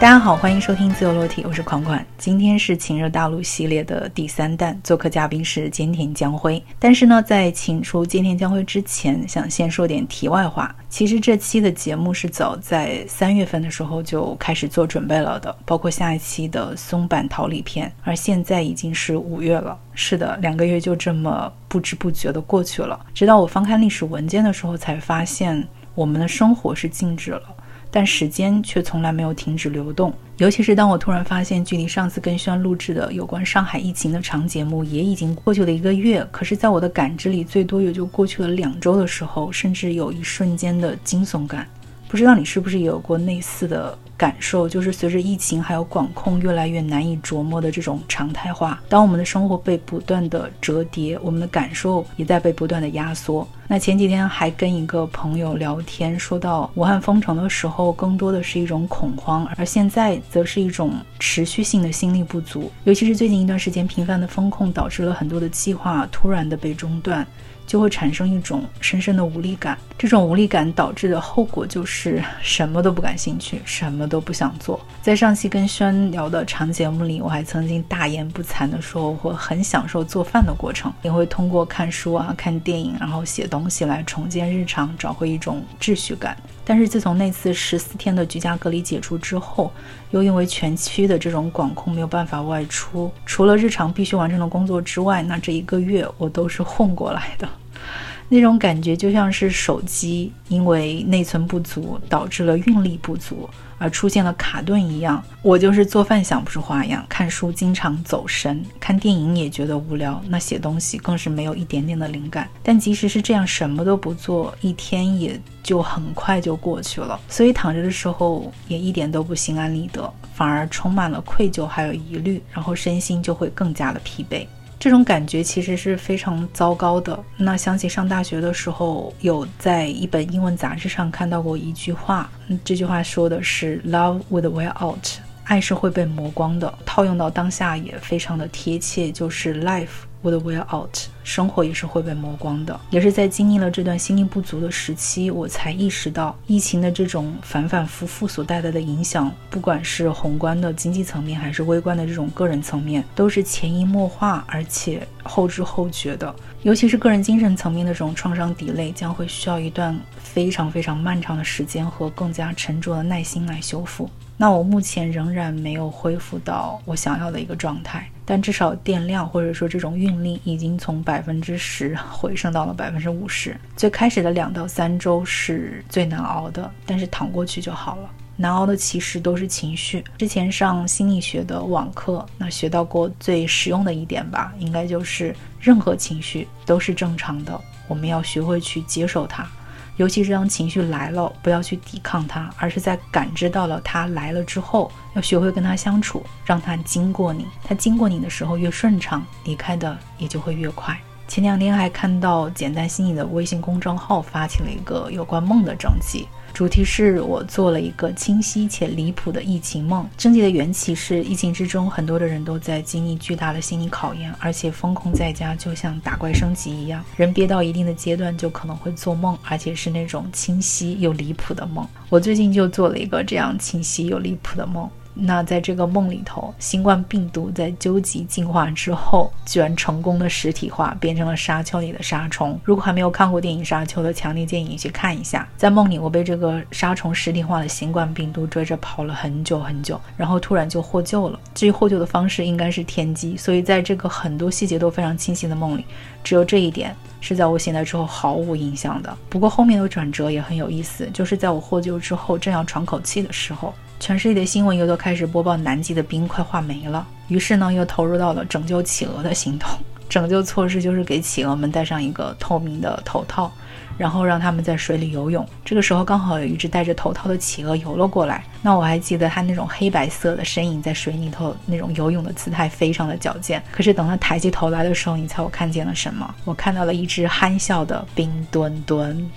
大家好，欢迎收听自由落体，我是款款。今天是情热大陆系列的第三弹，做客嘉宾是菅田将晖。但是呢，在请出菅田将晖之前，想先说点题外话。其实这期的节目是早在三月份的时候就开始做准备了的，包括下一期的松坂桃李篇。而现在已经是五月了，是的，两个月就这么不知不觉的过去了。直到我翻看历史文件的时候，才发现我们的生活是静止了。但时间却从来没有停止流动，尤其是当我突然发现，距离上次跟宣录制的有关上海疫情的长节目也已经过去了一个月，可是，在我的感知里，最多也就过去了两周的时候，甚至有一瞬间的惊悚感。不知道你是不是也有过类似的？感受就是随着疫情还有管控越来越难以琢磨的这种常态化，当我们的生活被不断的折叠，我们的感受也在被不断的压缩。那前几天还跟一个朋友聊天，说到武汉封城的时候，更多的是一种恐慌，而现在则是一种持续性的心力不足。尤其是最近一段时间频繁的封控，导致了很多的计划突然的被中断。就会产生一种深深的无力感，这种无力感导致的后果就是什么都不感兴趣，什么都不想做。在上期跟轩聊的长节目里，我还曾经大言不惭地说，我会很享受做饭的过程，也会通过看书啊、看电影，然后写东西来重建日常，找回一种秩序感。但是自从那次十四天的居家隔离解除之后，又因为全区的这种管控没有办法外出，除了日常必须完成的工作之外，那这一个月我都是混过来的。那种感觉就像是手机因为内存不足导致了运力不足而出现了卡顿一样。我就是做饭想不出花样，看书经常走神，看电影也觉得无聊，那写东西更是没有一点点的灵感。但即使是这样，什么都不做，一天也就很快就过去了。所以躺着的时候也一点都不心安理得，反而充满了愧疚还有疑虑，然后身心就会更加的疲惫。这种感觉其实是非常糟糕的。那想起上大学的时候，有在一本英文杂志上看到过一句话，这句话说的是 “Love would wear out”，爱是会被磨光的。套用到当下也非常的贴切，就是 “Life”。我的 wear out，生活也是会被磨光的。也是在经历了这段心力不足的时期，我才意识到疫情的这种反反复复所带来的影响，不管是宏观的经济层面，还是微观的这种个人层面，都是潜移默化而且后知后觉的。尤其是个人精神层面的这种创伤抵累，将会需要一段非常非常漫长的时间和更加沉着的耐心来修复。那我目前仍然没有恢复到我想要的一个状态，但至少电量或者说这种运力已经从百分之十回升到了百分之五十。最开始的两到三周是最难熬的，但是躺过去就好了。难熬的其实都是情绪。之前上心理学的网课，那学到过最实用的一点吧，应该就是任何情绪都是正常的，我们要学会去接受它。尤其是当情绪来了，不要去抵抗它，而是在感知到了它来了之后，要学会跟它相处，让它经过你。它经过你的时候越顺畅，离开的也就会越快。前两天还看到简单心理的微信公众号发起了一个有关梦的征集。主题是我做了一个清晰且离谱的疫情梦。征集的缘起是疫情之中，很多的人都在经历巨大的心理考验，而且封控在家就像打怪升级一样，人憋到一定的阶段就可能会做梦，而且是那种清晰又离谱的梦。我最近就做了一个这样清晰又离谱的梦。那在这个梦里头，新冠病毒在究极进化之后，居然成功的实体化，变成了沙丘里的沙虫。如果还没有看过电影《沙丘》的，强烈建议你去看一下。在梦里，我被这个沙虫实体化的新冠病毒追着跑了很久很久，然后突然就获救了。至于获救的方式，应该是天机。所以在这个很多细节都非常清晰的梦里，只有这一点是在我醒来之后毫无印象的。不过后面的转折也很有意思，就是在我获救之后，正要喘口气的时候。全世界的新闻又都开始播报南极的冰快化没了，于是呢，又投入到了拯救企鹅的行动。拯救措施就是给企鹅们戴上一个透明的头套，然后让他们在水里游泳。这个时候刚好有一只戴着头套的企鹅游了过来，那我还记得它那种黑白色的身影在水里头那种游泳的姿态非常的矫健。可是等它抬起头来的时候，你猜我看见了什么？我看到了一只憨笑的冰墩墩。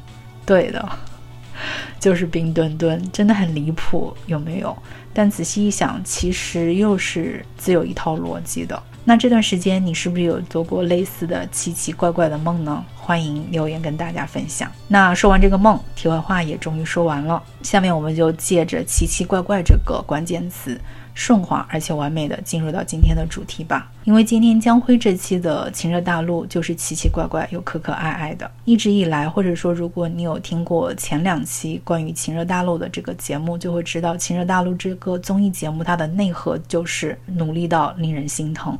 对的。就是冰墩墩，真的很离谱，有没有？但仔细一想，其实又是自有一套逻辑的。那这段时间你是不是有做过类似的奇奇怪怪的梦呢？欢迎留言跟大家分享。那说完这个梦，题外话也终于说完了，下面我们就借着奇奇怪怪这个关键词。顺滑而且完美的进入到今天的主题吧，因为今天江辉这期的情热大陆就是奇奇怪怪又可可爱爱的。一直以来，或者说如果你有听过前两期关于情热大陆的这个节目，就会知道情热大陆这个综艺节目它的内核就是努力到令人心疼。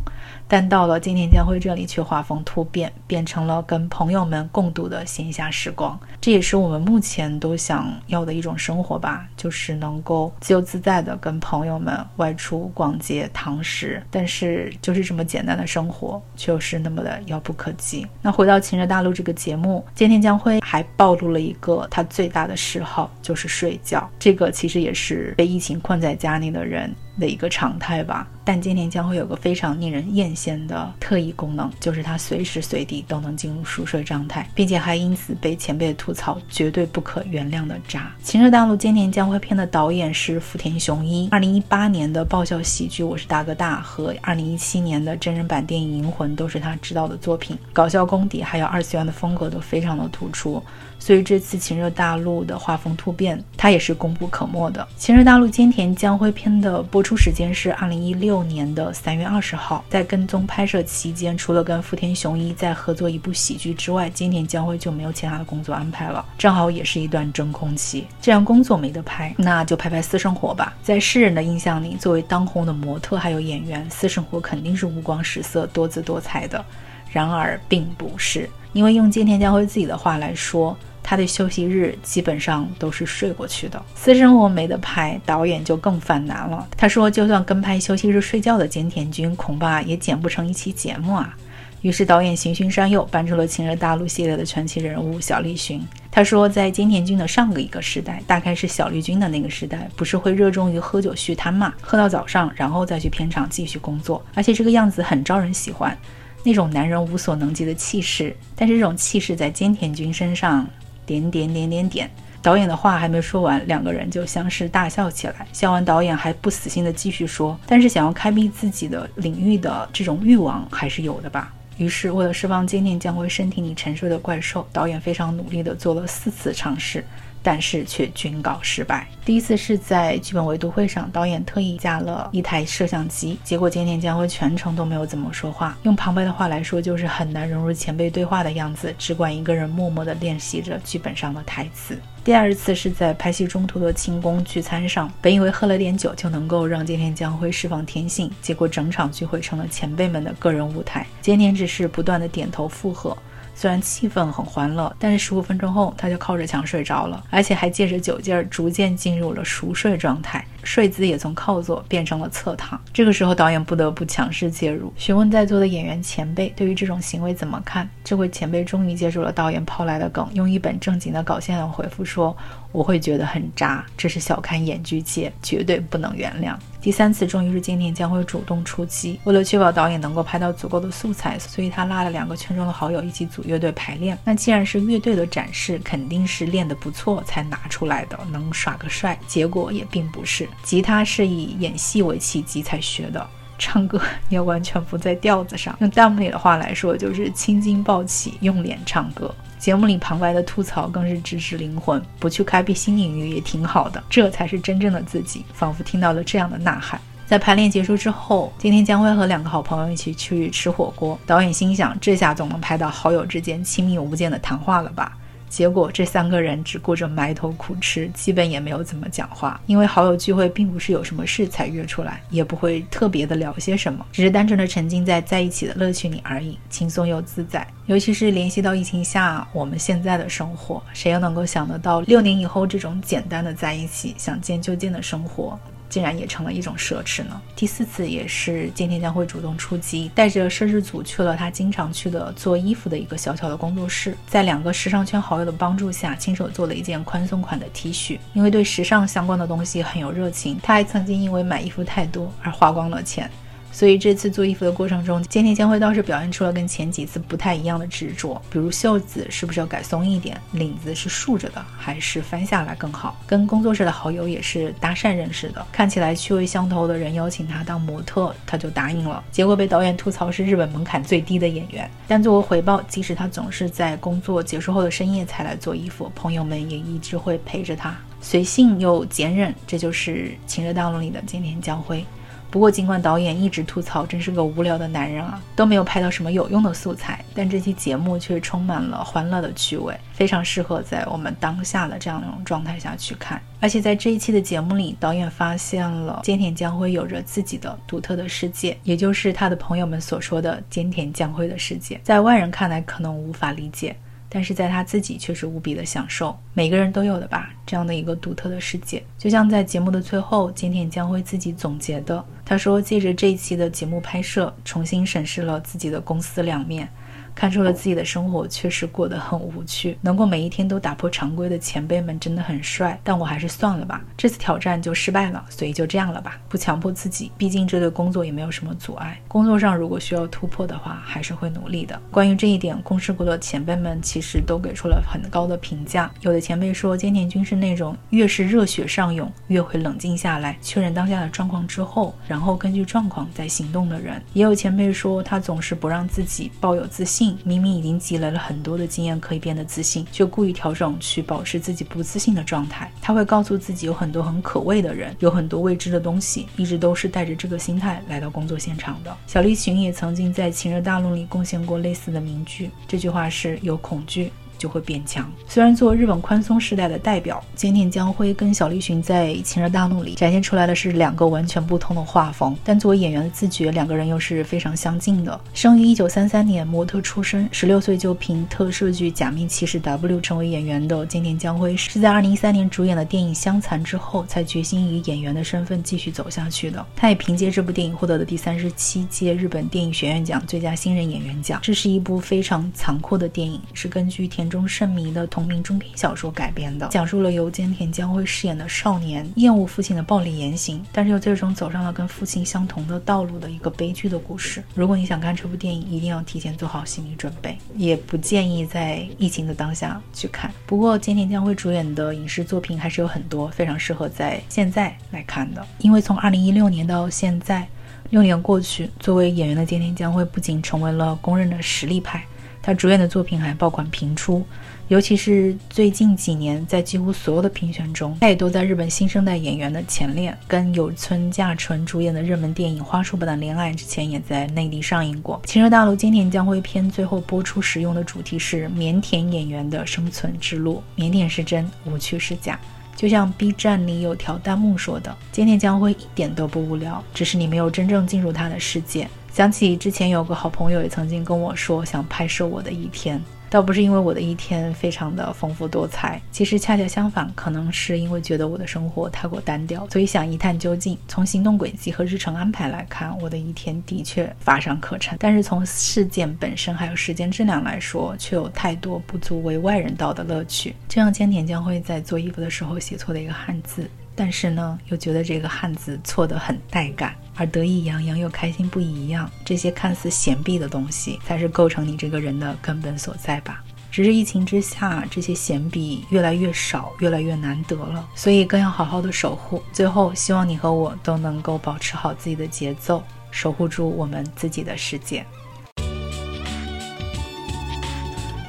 但到了今天江辉这里，却画风突变，变成了跟朋友们共度的闲暇时光。这也是我们目前都想要的一种生活吧，就是能够自由自在的跟朋友们外出逛街、堂食。但是就是这么简单的生活，却又是那么的遥不可及。那回到《情热大陆》这个节目，今天江辉还暴露了一个他最大的嗜好，就是睡觉。这个其实也是被疫情困在家里的人。的一个常态吧，但今年将会有个非常令人艳羡的特异功能，就是它随时随地都能进入熟睡状态，并且还因此被前辈吐槽绝对不可原谅的渣。《情热大陆》今年将会片的导演是福田雄一，二零一八年的爆笑喜剧《我是大哥大》和二零一七年的真人版电影《银魂》都是他执导的作品，搞笑功底还有二次元的风格都非常的突出。所以这次《情热大陆》的画风突变，它也是功不可没的。《情热大陆》菅田将辉片的播出时间是二零一六年的三月二十号。在跟踪拍摄期间，除了跟福田雄一在合作一部喜剧之外，菅田将辉就没有其他的工作安排了。正好也是一段真空期。既然工作没得拍，那就拍拍私生活吧。在世人的印象里，作为当红的模特还有演员，私生活肯定是五光十色、多姿多彩的。然而并不是，因为用菅田将辉自己的话来说。他的休息日基本上都是睡过去的，私生活没得拍，导演就更犯难了。他说，就算跟拍休息日睡觉的菅田君，恐怕也剪不成一期节目啊。于是导演循循善诱，搬出了《情热大陆》系列的传奇人物小栗旬。他说，在菅田君的上个一个时代，大概是小栗君的那个时代，不是会热衷于喝酒续摊嘛，喝到早上，然后再去片场继续工作，而且这个样子很招人喜欢，那种男人无所能及的气势。但是这种气势在菅田君身上。点点点点点，导演的话还没说完，两个人就相视大笑起来。笑完，导演还不死心的继续说：“但是想要开辟自己的领域的这种欲望还是有的吧。”于是，为了释放今天将会身体里沉睡的怪兽，导演非常努力的做了四次尝试。但是却均告失败。第一次是在剧本围读会上，导演特意加了一台摄像机，结果菅田将辉全程都没有怎么说话，用旁白的话来说，就是很难融入前辈对话的样子，只管一个人默默地练习着剧本上的台词。第二次是在拍戏中途的庆功聚餐上，本以为喝了点酒就能够让菅田将辉释放天性，结果整场聚会成了前辈们的个人舞台，菅田只是不断的点头附和。虽然气氛很欢乐，但是十五分钟后他就靠着墙睡着了，而且还借着酒劲儿逐渐进入了熟睡状态，睡姿也从靠坐变成了侧躺。这个时候导演不得不强势介入，询问在座的演员前辈对于这种行为怎么看。这位前辈终于接住了导演抛来的梗，用一本正经的稿件回复说：“我会觉得很渣，这是小看演剧界，绝对不能原谅。”第三次终于是今年将会主动出击，为了确保导演能够拍到足够的素材，所以他拉了两个圈中的好友一起组乐队排练。那既然是乐队的展示，肯定是练得不错才拿出来的，能耍个帅。结果也并不是，吉他是以演戏为契机才学的，唱歌 也完全不在调子上。用弹幕里的话来说，就是青筋暴起，用脸唱歌。节目里旁白的吐槽更是直指灵魂，不去开辟新领域也挺好的，这才是真正的自己。仿佛听到了这样的呐喊。在排练结束之后，今天将会和两个好朋友一起去吃火锅。导演心想，这下总能拍到好友之间亲密无间的谈话了吧。结果这三个人只顾着埋头苦吃，基本也没有怎么讲话。因为好友聚会并不是有什么事才约出来，也不会特别的聊些什么，只是单纯的沉浸在在一起的乐趣里而已，轻松又自在。尤其是联系到疫情下我们现在的生活，谁又能够想得到六年以后这种简单的在一起、想见就见的生活？竟然也成了一种奢侈呢。第四次也是今天将会主动出击，带着摄制组去了他经常去的做衣服的一个小小的工作室，在两个时尚圈好友的帮助下，亲手做了一件宽松款的 T 恤。因为对时尚相关的东西很有热情，他还曾经因为买衣服太多而花光了钱。所以这次做衣服的过程中，菅田将晖倒是表现出了跟前几次不太一样的执着，比如袖子是不是要改松一点，领子是竖着的还是翻下来更好。跟工作室的好友也是搭讪认识的，看起来趣味相投的人邀请他当模特，他就答应了。结果被导演吐槽是日本门槛最低的演员，但作为回报，即使他总是在工作结束后的深夜才来做衣服，朋友们也一直会陪着他。随性又坚韧，这就是《情热大陆》里的菅田将晖。不过，尽管导演一直吐槽真是个无聊的男人啊，都没有拍到什么有用的素材，但这期节目却充满了欢乐的趣味，非常适合在我们当下的这样一种状态下去看。而且在这一期的节目里，导演发现了菅田将晖有着自己的独特的世界，也就是他的朋友们所说的菅田将晖的世界，在外人看来可能无法理解。但是在他自己却是无比的享受，每个人都有的吧，这样的一个独特的世界。就像在节目的最后，今田将会自己总结的，他说：“借着这一期的节目拍摄，重新审视了自己的公司两面。”看出了自己的生活确实过得很无趣，能够每一天都打破常规的前辈们真的很帅，但我还是算了吧，这次挑战就失败了，所以就这样了吧，不强迫自己，毕竟这对工作也没有什么阻碍。工作上如果需要突破的话，还是会努力的。关于这一点，公事过的前辈们其实都给出了很高的评价。有的前辈说，菅田君是那种越是热血上涌，越会冷静下来，确认当下的状况之后，然后根据状况再行动的人。也有前辈说，他总是不让自己抱有自信。明明已经积累了很多的经验，可以变得自信，却故意调整去保持自己不自信的状态。他会告诉自己有很多很可畏的人，有很多未知的东西，一直都是带着这个心态来到工作现场的。小栗旬也曾经在《情热大陆》里贡献过类似的名句，这句话是有恐惧。就会变强。虽然做日本宽松时代的代表，菅田将晖跟小栗旬在《情热大陆》里展现出来的是两个完全不同的画风，但作为演员的自觉，两个人又是非常相近的。生于一九三三年，模特出身，十六岁就凭特摄剧《假面骑士 W》成为演员的菅田将晖，是在二零一三年主演的电影《香残》之后，才决心以演员的身份继续走下去的。他也凭借这部电影获得了第三十七届日本电影学院奖最佳新人演员奖。这是一部非常残酷的电影，是根据田。中盛迷的同名中篇小说改编的，讲述了由菅田将晖饰演的少年厌恶父亲的暴力言行，但是又最终走上了跟父亲相同的道路的一个悲剧的故事。如果你想看这部电影，一定要提前做好心理准备，也不建议在疫情的当下去看。不过菅田将晖主演的影视作品还是有很多非常适合在现在来看的，因为从二零一六年到现在六年过去，作为演员的菅田将晖不仅成为了公认的实力派。他主演的作品还爆款频出，尤其是最近几年，在几乎所有的评选中，他也都在日本新生代演员的前列。跟有村架纯主演的热门电影《花束般的恋爱》之前也在内地上映过。《情热大陆》今年将会片最后播出时用的主题是腼腆演员的生存之路，腼腆是真，无趣是假。就像 B 站里有条弹幕说的：“今天将会一点都不无聊，只是你没有真正进入他的世界。”想起之前有个好朋友也曾经跟我说想拍摄我的一天，倒不是因为我的一天非常的丰富多彩，其实恰恰相反，可能是因为觉得我的生活太过单调，所以想一探究竟。从行动轨迹和日程安排来看，我的一天的确乏善可陈，但是从事件本身还有时间质量来说，却有太多不足为外人道的乐趣。就像千田将会在做衣服的时候写错的一个汉字。但是呢，又觉得这个汉字错得很带感，而得意洋洋又开心不一样，这些看似闲蔽的东西，才是构成你这个人的根本所在吧。只是疫情之下，这些闲笔越来越少，越来越难得了，所以更要好好的守护。最后，希望你和我都能够保持好自己的节奏，守护住我们自己的世界。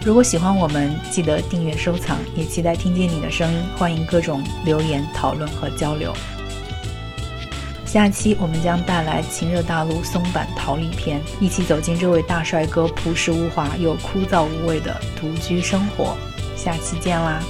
如果喜欢我们，记得订阅收藏，也期待听见你的声音。欢迎各种留言讨论和交流。下期我们将带来《情热大陆》松坂桃李篇，一起走进这位大帅哥朴实无华又枯燥无味的独居生活。下期见啦！